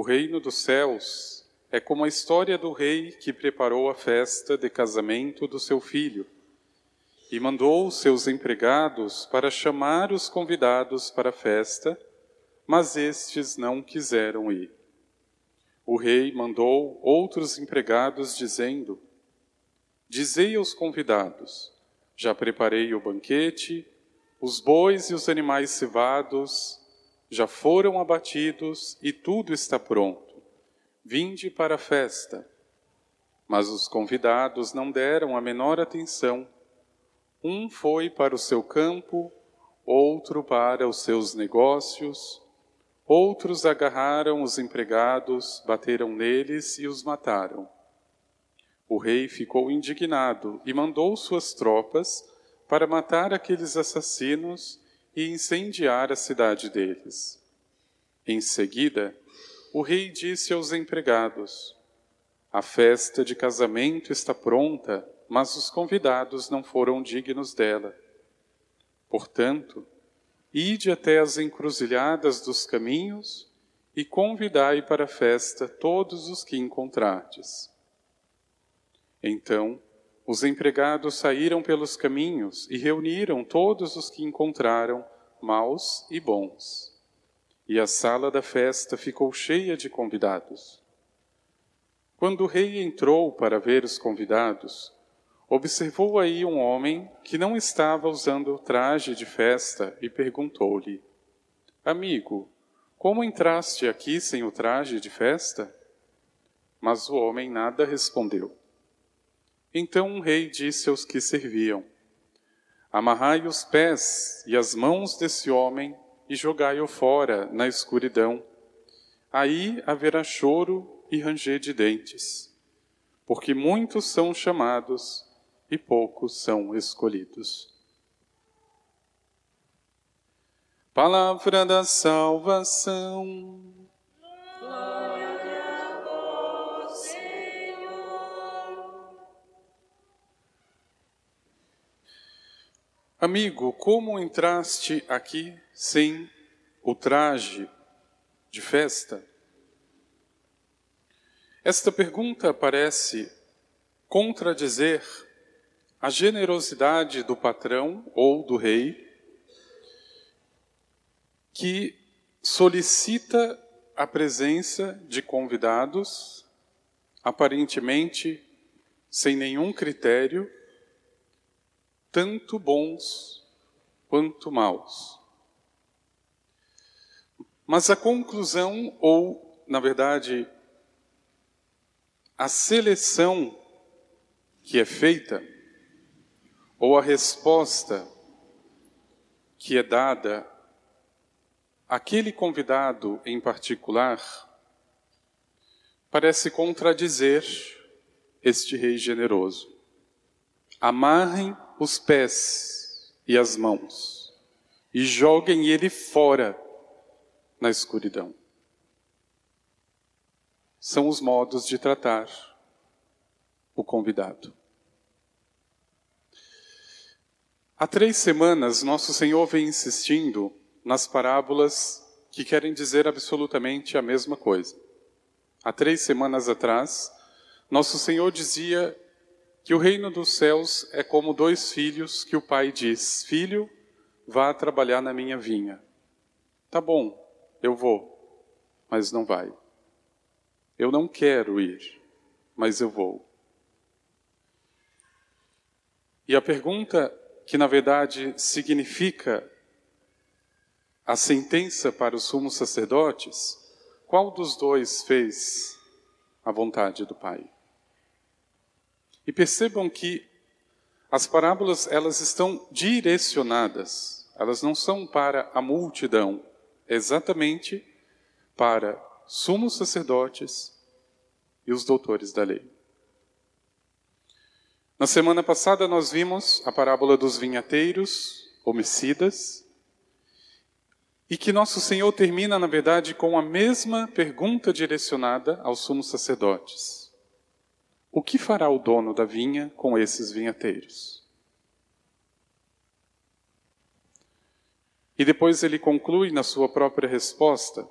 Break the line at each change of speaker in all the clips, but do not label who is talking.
O reino dos céus é como a história do rei que preparou a festa de casamento do seu filho e mandou seus empregados para chamar os convidados para a festa, mas estes não quiseram ir. O rei mandou outros empregados, dizendo: Dizei aos convidados: Já preparei o banquete, os bois e os animais cevados já foram abatidos e tudo está pronto. Vinde para a festa. Mas os convidados não deram a menor atenção. Um foi para o seu campo, outro para os seus negócios, outros agarraram os empregados, bateram neles e os mataram. O rei ficou indignado e mandou suas tropas para matar aqueles assassinos e incendiar a cidade deles. Em seguida, o rei disse aos empregados: A festa de casamento está pronta, mas os convidados não foram dignos dela. Portanto, ide até as encruzilhadas dos caminhos e convidai para a festa todos os que encontrardes. Então, os empregados saíram pelos caminhos e reuniram todos os que encontraram, maus e bons. E a sala da festa ficou cheia de convidados. Quando o rei entrou para ver os convidados, observou aí um homem que não estava usando traje de festa e perguntou-lhe: Amigo, como entraste aqui sem o traje de festa? Mas o homem nada respondeu. Então o rei disse aos que serviam: Amarrai os pés e as mãos desse homem e jogai-o fora na escuridão. Aí haverá choro e ranger de dentes, porque muitos são chamados e poucos são escolhidos. Palavra da salvação. Amigo, como entraste aqui sem o traje de festa? Esta pergunta parece contradizer a generosidade do patrão ou do rei, que solicita a presença de convidados, aparentemente sem nenhum critério, tanto bons quanto maus. Mas a conclusão, ou, na verdade, a seleção que é feita, ou a resposta que é dada àquele convidado em particular, parece contradizer este rei generoso. Amarrem os pés e as mãos e joguem ele fora na escuridão. São os modos de tratar o convidado. Há três semanas, nosso Senhor vem insistindo nas parábolas que querem dizer absolutamente a mesma coisa. Há três semanas atrás, nosso Senhor dizia que o reino dos céus é como dois filhos que o pai diz: Filho, vá trabalhar na minha vinha. Tá bom, eu vou, mas não vai. Eu não quero ir, mas eu vou. E a pergunta que na verdade significa a sentença para os sumos sacerdotes, qual dos dois fez a vontade do Pai? E percebam que as parábolas elas estão direcionadas, elas não são para a multidão, exatamente para sumos sacerdotes e os doutores da lei. Na semana passada nós vimos a parábola dos vinhateiros homicidas e que nosso Senhor termina, na verdade, com a mesma pergunta direcionada aos sumos sacerdotes: O que fará o dono da vinha com esses vinhateiros? E depois ele conclui na sua própria resposta: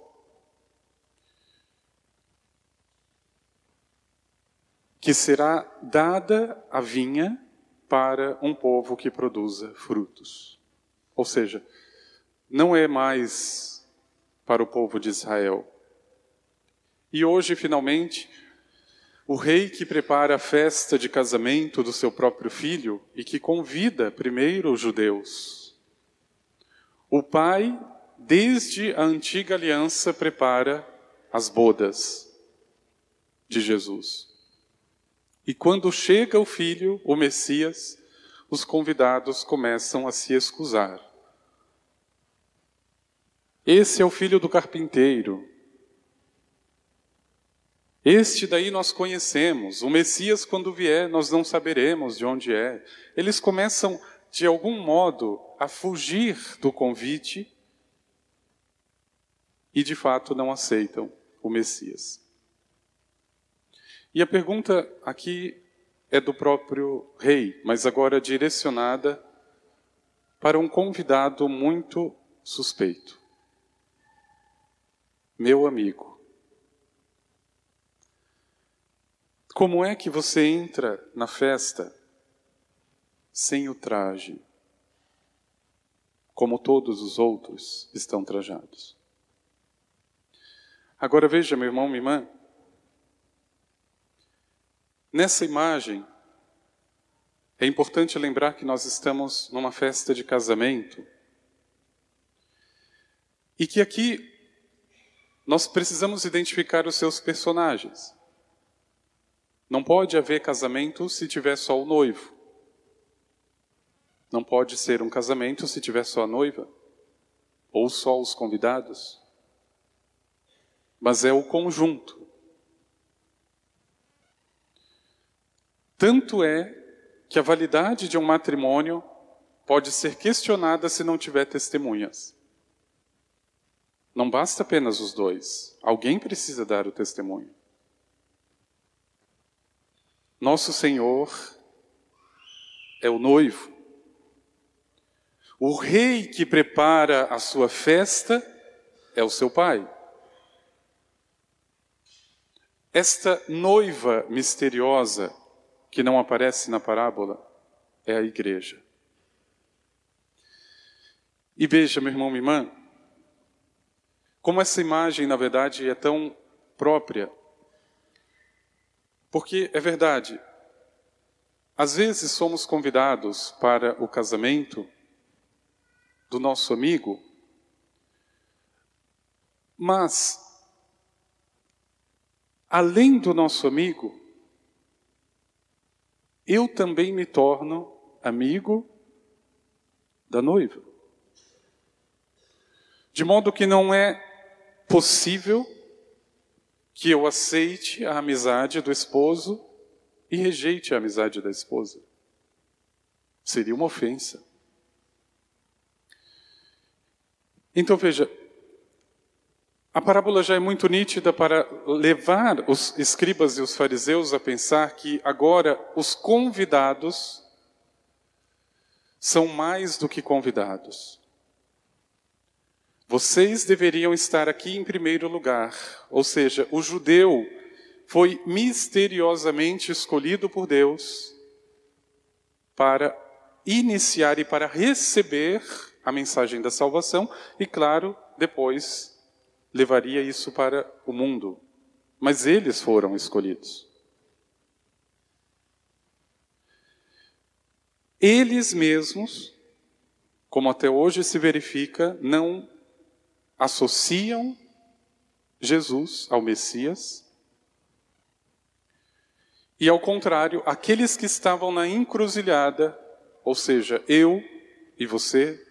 que será dada a vinha para um povo que produza frutos. Ou seja, não é mais para o povo de Israel. E hoje, finalmente, o rei que prepara a festa de casamento do seu próprio filho e que convida primeiro os judeus. O pai, desde a antiga aliança, prepara as bodas de Jesus. E quando chega o filho, o Messias, os convidados começam a se excusar. Esse é o filho do carpinteiro. Este daí nós conhecemos. O Messias, quando vier, nós não saberemos de onde é. Eles começam, de algum modo, a fugir do convite e, de fato, não aceitam o Messias. E a pergunta aqui é do próprio rei, mas agora direcionada para um convidado muito suspeito meu amigo, como é que você entra na festa sem o traje, como todos os outros estão trajados? Agora veja, meu irmão, minha irmã, nessa imagem, é importante lembrar que nós estamos numa festa de casamento e que aqui nós precisamos identificar os seus personagens. Não pode haver casamento se tiver só o noivo. Não pode ser um casamento se tiver só a noiva ou só os convidados. Mas é o conjunto. Tanto é que a validade de um matrimônio pode ser questionada se não tiver testemunhas. Não basta apenas os dois. Alguém precisa dar o testemunho. Nosso Senhor é o noivo. O rei que prepara a sua festa é o seu pai. Esta noiva misteriosa que não aparece na parábola é a igreja. E veja, meu irmão, minha irmã, como essa imagem, na verdade, é tão própria. Porque é verdade, às vezes somos convidados para o casamento do nosso amigo, mas, além do nosso amigo, eu também me torno amigo da noiva. De modo que não é possível que eu aceite a amizade do esposo e rejeite a amizade da esposa. Seria uma ofensa. Então veja, a parábola já é muito nítida para levar os escribas e os fariseus a pensar que agora os convidados são mais do que convidados. Vocês deveriam estar aqui em primeiro lugar. Ou seja, o judeu foi misteriosamente escolhido por Deus para iniciar e para receber a mensagem da salvação e, claro, depois levaria isso para o mundo. Mas eles foram escolhidos. Eles mesmos, como até hoje se verifica, não associam Jesus ao Messias. E ao contrário, aqueles que estavam na encruzilhada, ou seja, eu e você,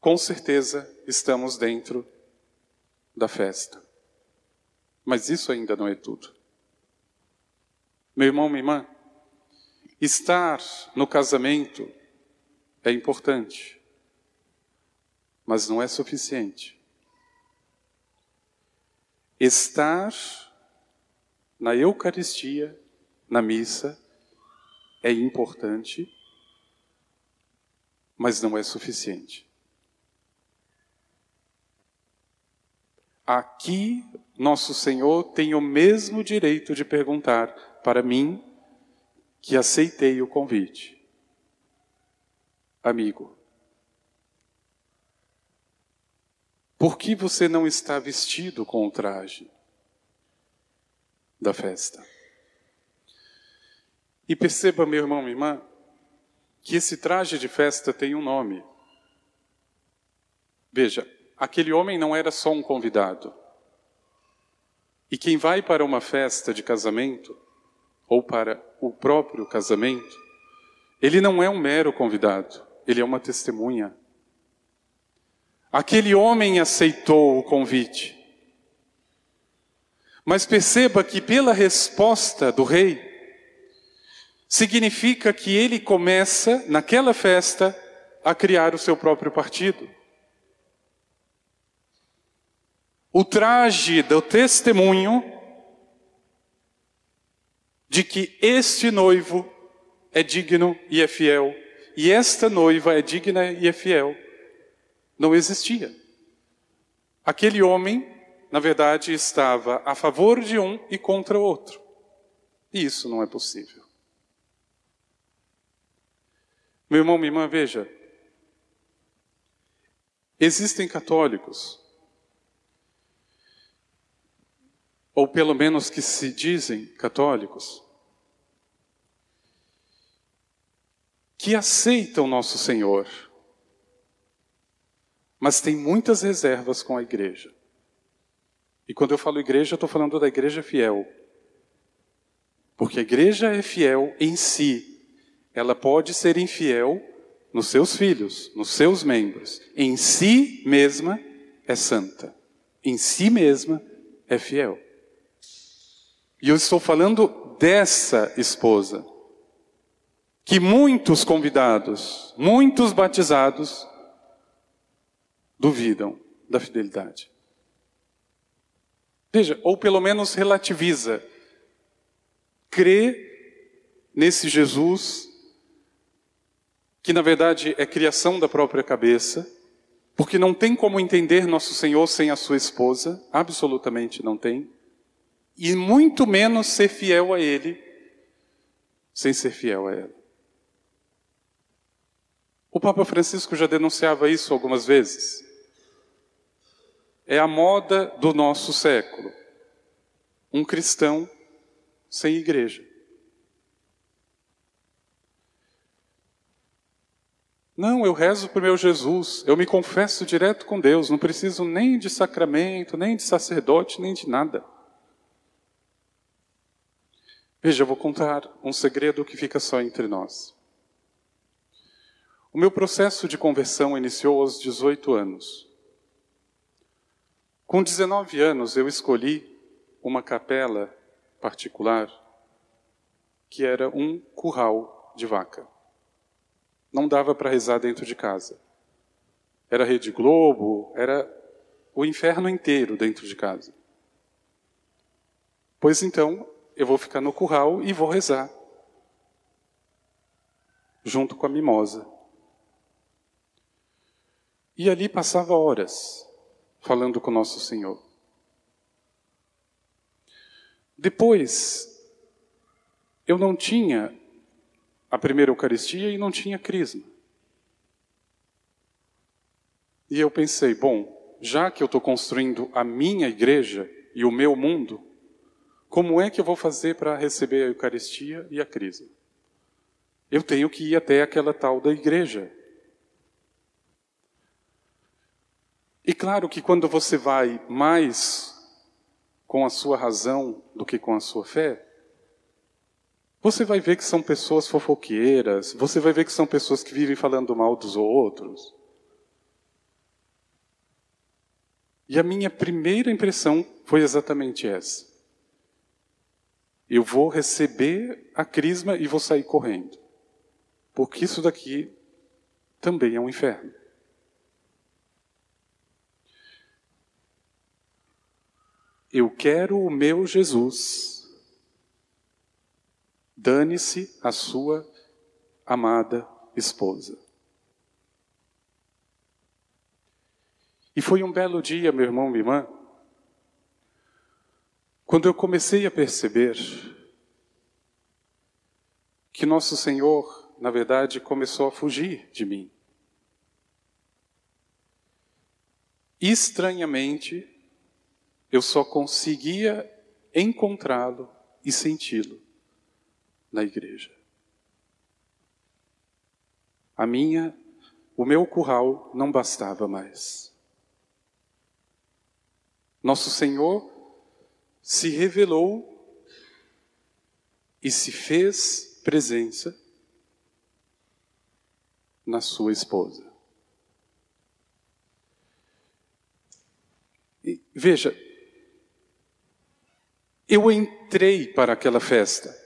com certeza estamos dentro da festa. Mas isso ainda não é tudo. Meu irmão, minha irmã, estar no casamento é importante, mas não é suficiente. Estar na Eucaristia, na missa, é importante, mas não é suficiente. Aqui, nosso Senhor tem o mesmo direito de perguntar para mim, que aceitei o convite. Amigo, por que você não está vestido com o traje da festa? E perceba, meu irmão, minha irmã, que esse traje de festa tem um nome. Veja, aquele homem não era só um convidado. E quem vai para uma festa de casamento, ou para o próprio casamento, ele não é um mero convidado, ele é uma testemunha. Aquele homem aceitou o convite. Mas perceba que, pela resposta do rei, significa que ele começa, naquela festa, a criar o seu próprio partido. O traje do testemunho de que este noivo é digno e é fiel, e esta noiva é digna e é fiel, não existia. Aquele homem, na verdade, estava a favor de um e contra o outro. E isso não é possível. Meu irmão, minha irmã, veja. Existem católicos, ou pelo menos que se dizem católicos, que aceitam nosso Senhor, mas tem muitas reservas com a igreja. E quando eu falo igreja, eu estou falando da igreja fiel. Porque a igreja é fiel em si, ela pode ser infiel nos seus filhos, nos seus membros. Em si mesma é santa. Em si mesma é fiel. E eu estou falando dessa esposa. Que muitos convidados, muitos batizados, duvidam da fidelidade. Veja, ou pelo menos relativiza. Crê nesse Jesus que na verdade é criação da própria cabeça, porque não tem como entender nosso Senhor sem a sua esposa, absolutamente não tem, e muito menos ser fiel a Ele sem ser fiel a ela. O Papa Francisco já denunciava isso algumas vezes. É a moda do nosso século. Um cristão sem igreja. Não, eu rezo para o meu Jesus, eu me confesso direto com Deus, não preciso nem de sacramento, nem de sacerdote, nem de nada. Veja, eu vou contar um segredo que fica só entre nós. O meu processo de conversão iniciou aos 18 anos. Com 19 anos, eu escolhi uma capela particular que era um curral de vaca não dava para rezar dentro de casa. Era Rede Globo, era o inferno inteiro dentro de casa. Pois então, eu vou ficar no curral e vou rezar. Junto com a mimosa. E ali passava horas falando com Nosso Senhor. Depois, eu não tinha a primeira Eucaristia e não tinha crisma. E eu pensei, bom, já que eu estou construindo a minha igreja e o meu mundo, como é que eu vou fazer para receber a Eucaristia e a crisma? Eu tenho que ir até aquela tal da igreja. E claro que quando você vai mais com a sua razão do que com a sua fé, você vai ver que são pessoas fofoqueiras, você vai ver que são pessoas que vivem falando mal dos outros. E a minha primeira impressão foi exatamente essa. Eu vou receber a crisma e vou sair correndo. Porque isso daqui também é um inferno. Eu quero o meu Jesus. Dane-se a sua amada esposa. E foi um belo dia, meu irmão, minha irmã, quando eu comecei a perceber que nosso Senhor, na verdade, começou a fugir de mim. Estranhamente, eu só conseguia encontrá-lo e senti-lo na igreja. A minha, o meu curral não bastava mais. Nosso Senhor se revelou e se fez presença na sua esposa. E, veja, eu entrei para aquela festa,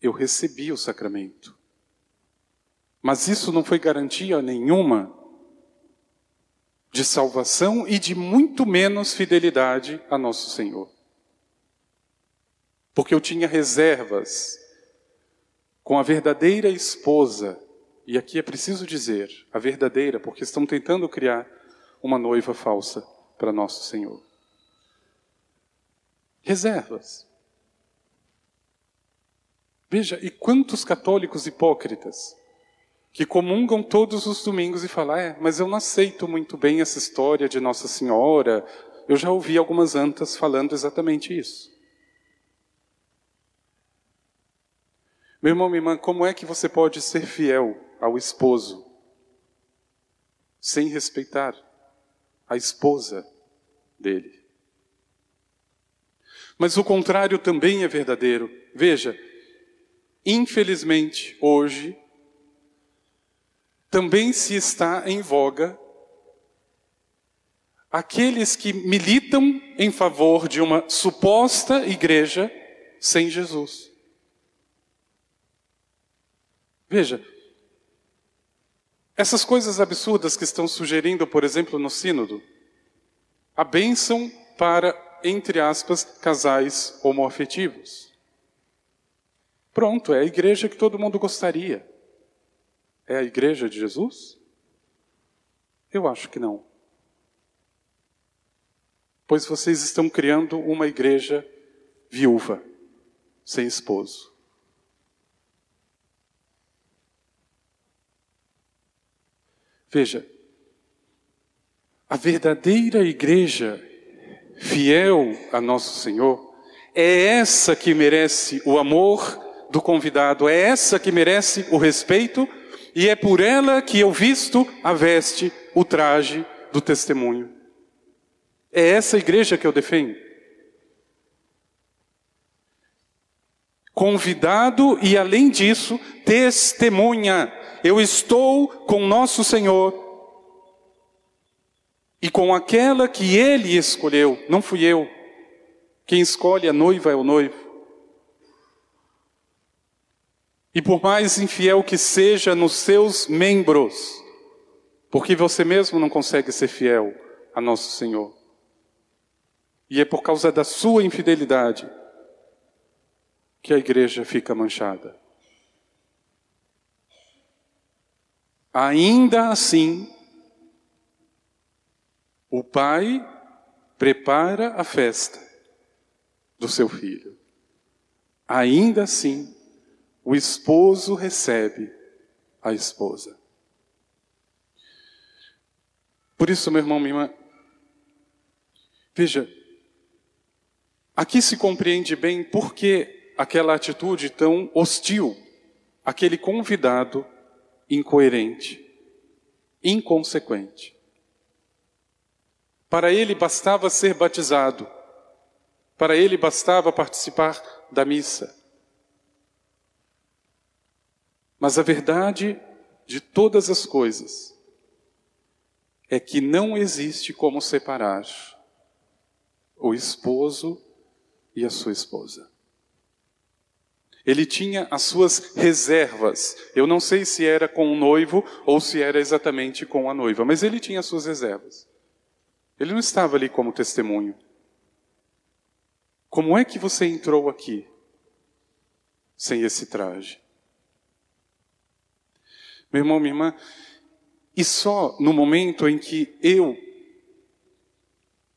eu recebi o sacramento, mas isso não foi garantia nenhuma de salvação e de muito menos fidelidade a nosso Senhor. Porque eu tinha reservas com a verdadeira esposa, e aqui é preciso dizer a verdadeira, porque estão tentando criar uma noiva falsa para nosso Senhor. Reservas. Veja, e quantos católicos hipócritas que comungam todos os domingos e falam: é, mas eu não aceito muito bem essa história de Nossa Senhora. Eu já ouvi algumas antas falando exatamente isso. Meu irmão, minha irmã, como é que você pode ser fiel ao esposo sem respeitar a esposa dele? Mas o contrário também é verdadeiro. Veja, infelizmente, hoje, também se está em voga aqueles que militam em favor de uma suposta igreja sem Jesus. Veja, essas coisas absurdas que estão sugerindo, por exemplo, no Sínodo, a bênção para, entre aspas, casais homoafetivos. Pronto, é a igreja que todo mundo gostaria. É a igreja de Jesus? Eu acho que não. Pois vocês estão criando uma igreja viúva, sem esposo. Veja, a verdadeira igreja fiel a nosso Senhor é essa que merece o amor do convidado, é essa que merece o respeito e é por ela que eu visto a veste, o traje do testemunho. É essa igreja que eu defendo. Convidado e, além disso, testemunha. Eu estou com nosso Senhor e com aquela que Ele escolheu, não fui eu. Quem escolhe a noiva é o noivo. E por mais infiel que seja nos seus membros, porque você mesmo não consegue ser fiel a nosso Senhor. E é por causa da sua infidelidade que a igreja fica manchada. Ainda assim, o pai prepara a festa do seu filho. Ainda assim, o esposo recebe a esposa. Por isso, meu irmão, minha irmã, veja, aqui se compreende bem por que aquela atitude tão hostil, aquele convidado incoerente, inconsequente. Para ele bastava ser batizado, para ele bastava participar da missa, mas a verdade de todas as coisas é que não existe como separar o esposo e a sua esposa. Ele tinha as suas reservas. Eu não sei se era com o noivo ou se era exatamente com a noiva, mas ele tinha as suas reservas. Ele não estava ali como testemunho. Como é que você entrou aqui sem esse traje? Meu irmão, minha irmã, e só no momento em que eu,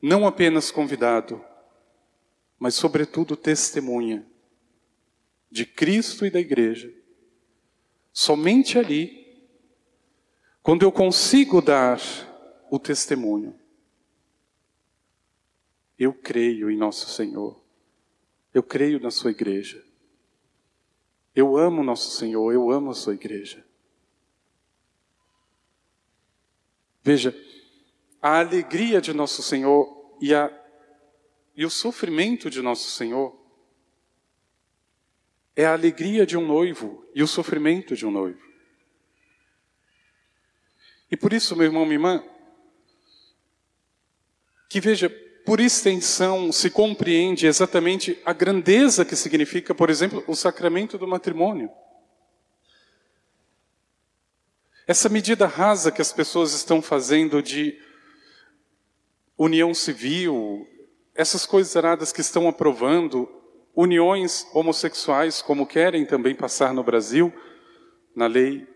não apenas convidado, mas sobretudo testemunha de Cristo e da igreja, somente ali, quando eu consigo dar o testemunho, eu creio em nosso Senhor. Eu creio na sua igreja. Eu amo nosso Senhor, eu amo a sua igreja. Veja, a alegria de nosso Senhor e, a, e o sofrimento de nosso Senhor é a alegria de um noivo e o sofrimento de um noivo. E por isso, meu irmão, minha irmã, que veja, por extensão, se compreende exatamente a grandeza que significa, por exemplo, o sacramento do matrimônio. Essa medida rasa que as pessoas estão fazendo de união civil, essas coisas erradas que estão aprovando, uniões homossexuais, como querem também passar no Brasil, na lei.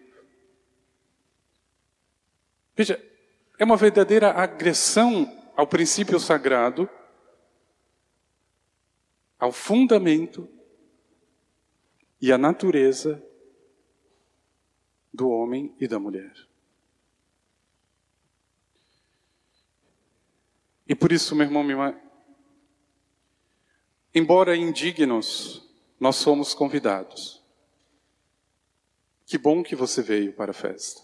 Veja, é uma verdadeira agressão ao princípio sagrado, ao fundamento e à natureza do homem e da mulher. E por isso, meu irmão, minha irmã, embora indignos, nós somos convidados. Que bom que você veio para a festa.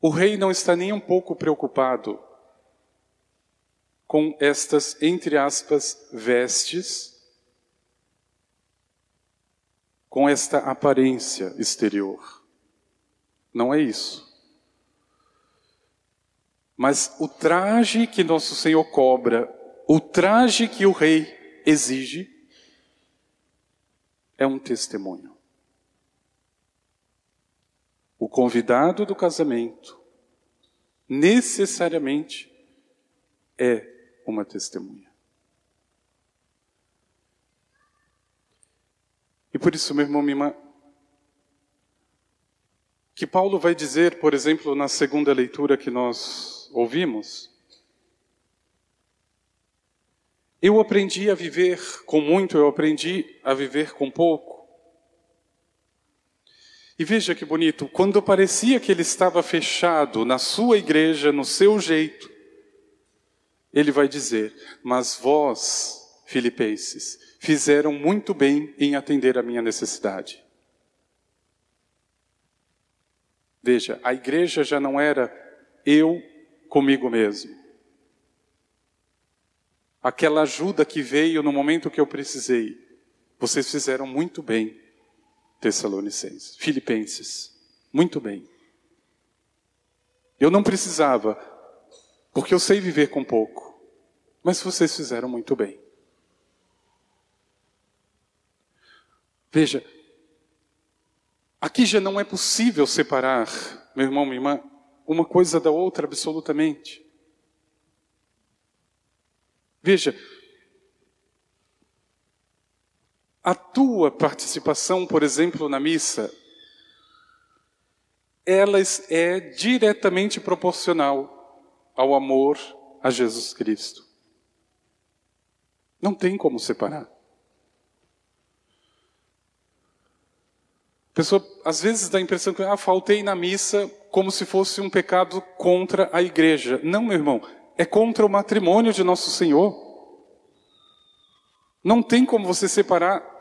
O rei não está nem um pouco preocupado com estas, entre aspas, vestes, com esta aparência exterior. Não é isso. Mas o traje que nosso Senhor cobra, o traje que o rei exige, é um testemunho. O convidado do casamento necessariamente é uma testemunha. E por isso, meu irmão, irmã, que Paulo vai dizer, por exemplo, na segunda leitura que nós ouvimos, eu aprendi a viver com muito, eu aprendi a viver com pouco. E veja que bonito, quando parecia que ele estava fechado na sua igreja, no seu jeito, ele vai dizer: Mas vós, filipenses, fizeram muito bem em atender a minha necessidade. Veja, a igreja já não era eu comigo mesmo. Aquela ajuda que veio no momento que eu precisei, vocês fizeram muito bem Tessalonicenses, Filipenses. Muito bem. Eu não precisava, porque eu sei viver com pouco. Mas vocês fizeram muito bem. Veja, aqui já não é possível separar, meu irmão, minha irmã, uma coisa da outra absolutamente. Veja, a tua participação, por exemplo, na missa, ela é diretamente proporcional ao amor a Jesus Cristo. Não tem como separar. A pessoa às vezes dá a impressão que ah, faltei na missa como se fosse um pecado contra a igreja. Não, meu irmão, é contra o matrimônio de nosso Senhor. Não tem como você separar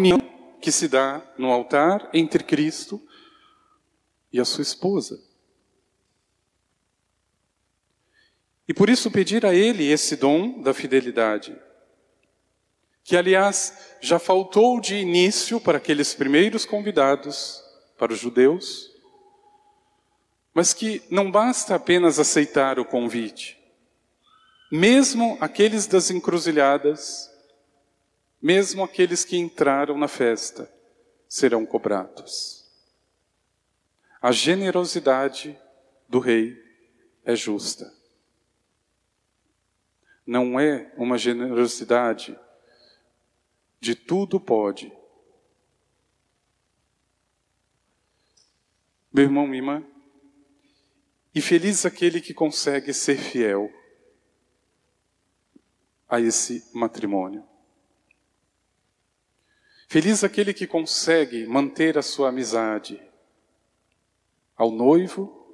união que se dá no altar entre Cristo e a sua esposa. E por isso pedir a Ele esse dom da fidelidade, que aliás já faltou de início para aqueles primeiros convidados, para os judeus, mas que não basta apenas aceitar o convite, Mesmo aqueles das encruzilhadas, mesmo aqueles que entraram na festa, serão cobrados. A generosidade do rei é justa. Não é uma generosidade de tudo pode. Meu irmão, irmã, e feliz aquele que consegue ser fiel a esse matrimônio. Feliz aquele que consegue manter a sua amizade ao noivo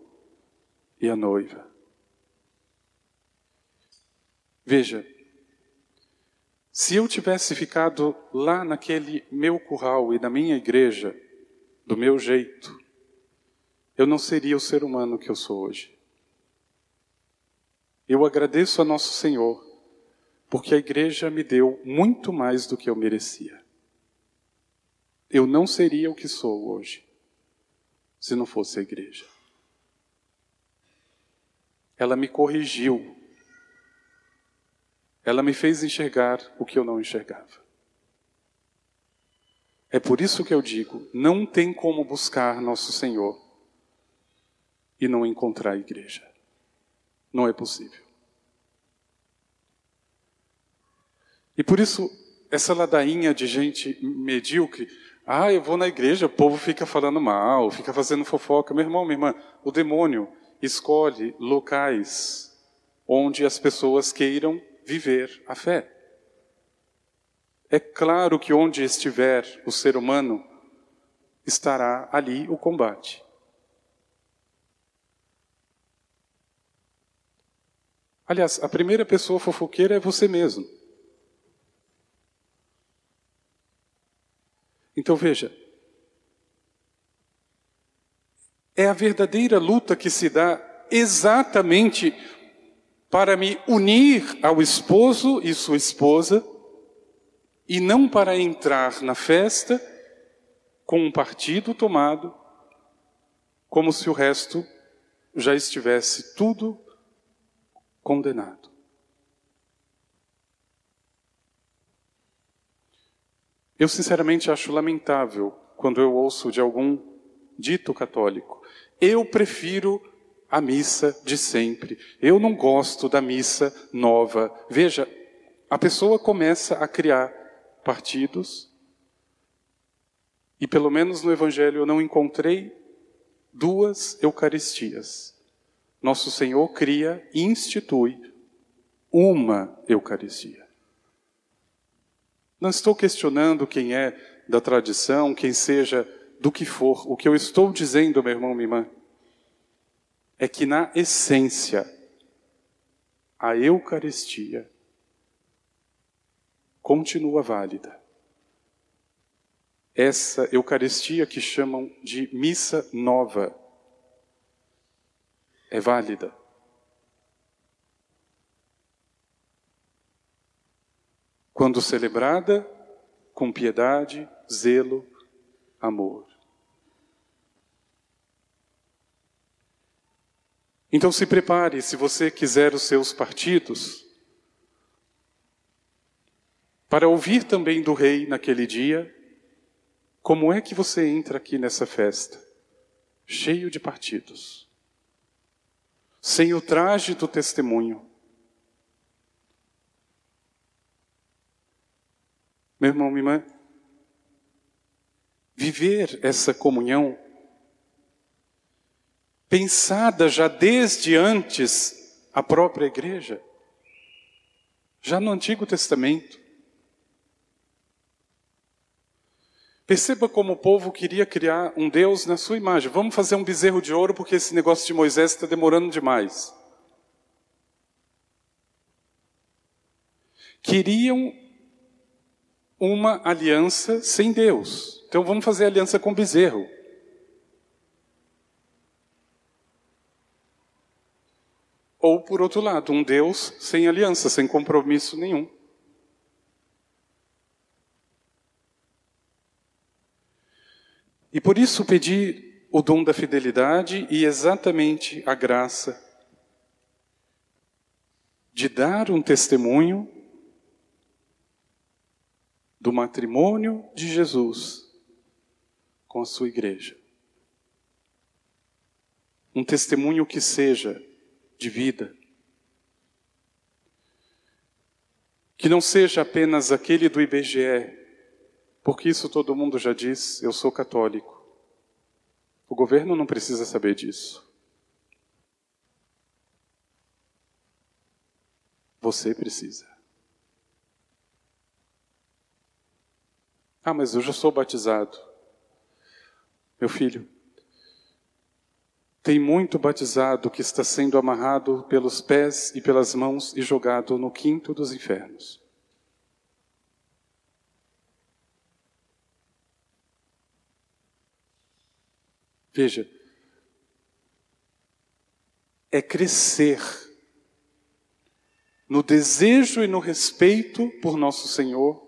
e à noiva. Veja, se eu tivesse ficado lá naquele meu curral e na minha igreja, do meu jeito, eu não seria o ser humano que eu sou hoje. Eu agradeço a Nosso Senhor, porque a igreja me deu muito mais do que eu merecia eu não seria o que sou hoje se não fosse a igreja. Ela me corrigiu. Ela me fez enxergar o que eu não enxergava. É por isso que eu digo: não tem como buscar Nosso Senhor e não encontrar a igreja. Não é possível. E por isso, essa ladainha de gente medíocre, ah, eu vou na igreja, o povo fica falando mal, fica fazendo fofoca. Meu irmão, minha irmã, o demônio escolhe locais onde as pessoas queiram viver a fé. É claro que onde estiver o ser humano, estará ali o combate. Aliás, a primeira pessoa fofoqueira é você mesmo. Então veja, é a verdadeira luta que se dá exatamente para me unir ao esposo e sua esposa, e não para entrar na festa com um partido tomado, como se o resto já estivesse tudo condenado. Eu sinceramente acho lamentável quando eu ouço de algum dito católico. Eu prefiro a missa de sempre. Eu não gosto da missa nova. Veja, a pessoa começa a criar partidos. E pelo menos no Evangelho eu não encontrei duas Eucaristias. Nosso Senhor cria e institui uma Eucaristia. Não estou questionando quem é da tradição, quem seja do que for. O que eu estou dizendo, meu irmão, minha irmã, é que na essência, a Eucaristia continua válida. Essa Eucaristia que chamam de missa nova é válida. Quando celebrada com piedade, zelo, amor. Então se prepare, se você quiser os seus partidos, para ouvir também do rei naquele dia, como é que você entra aqui nessa festa, cheio de partidos, sem o traje do testemunho, Meu irmão, minha irmã, viver essa comunhão, pensada já desde antes a própria igreja, já no Antigo Testamento. Perceba como o povo queria criar um Deus na sua imagem. Vamos fazer um bezerro de ouro porque esse negócio de Moisés está demorando demais. Queriam uma aliança sem Deus. Então vamos fazer aliança com bezerro. Ou, por outro lado, um Deus sem aliança, sem compromisso nenhum. E por isso pedi o dom da fidelidade e exatamente a graça de dar um testemunho do matrimônio de Jesus com a sua igreja. Um testemunho que seja de vida. Que não seja apenas aquele do IBGE, porque isso todo mundo já diz, eu sou católico. O governo não precisa saber disso. Você precisa. Ah, mas eu já sou batizado. Meu filho, tem muito batizado que está sendo amarrado pelos pés e pelas mãos e jogado no quinto dos infernos. Veja, é crescer no desejo e no respeito por nosso Senhor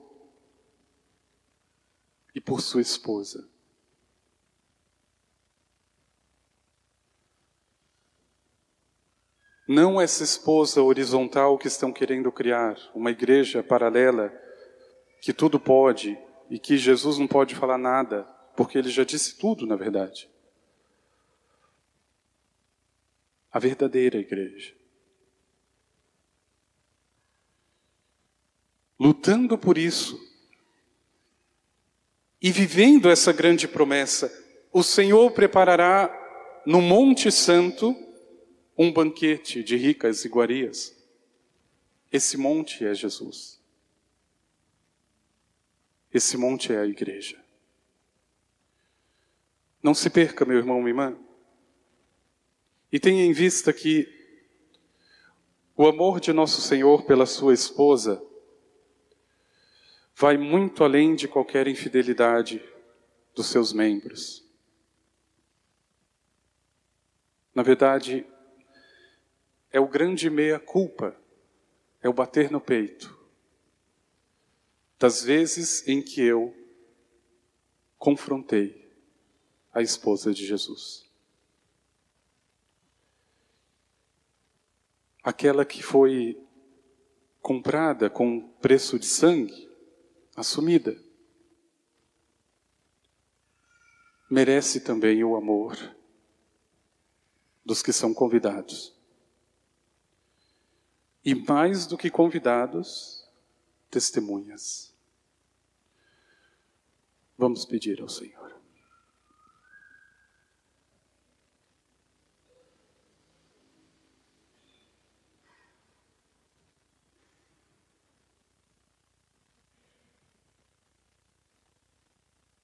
e por sua esposa. Não essa esposa horizontal que estão querendo criar, uma igreja paralela que tudo pode e que Jesus não pode falar nada, porque ele já disse tudo, na verdade. A verdadeira igreja. Lutando por isso e vivendo essa grande promessa, o Senhor preparará no Monte Santo um banquete de ricas iguarias. Esse monte é Jesus. Esse monte é a igreja. Não se perca, meu irmão, minha irmã. E tenha em vista que o amor de nosso Senhor pela sua esposa vai muito além de qualquer infidelidade dos seus membros. Na verdade, é o grande meia-culpa, é o bater no peito. Das vezes em que eu confrontei a esposa de Jesus. Aquela que foi comprada com preço de sangue, assumida, merece também o amor dos que são convidados. E mais do que convidados, testemunhas. Vamos pedir ao Senhor.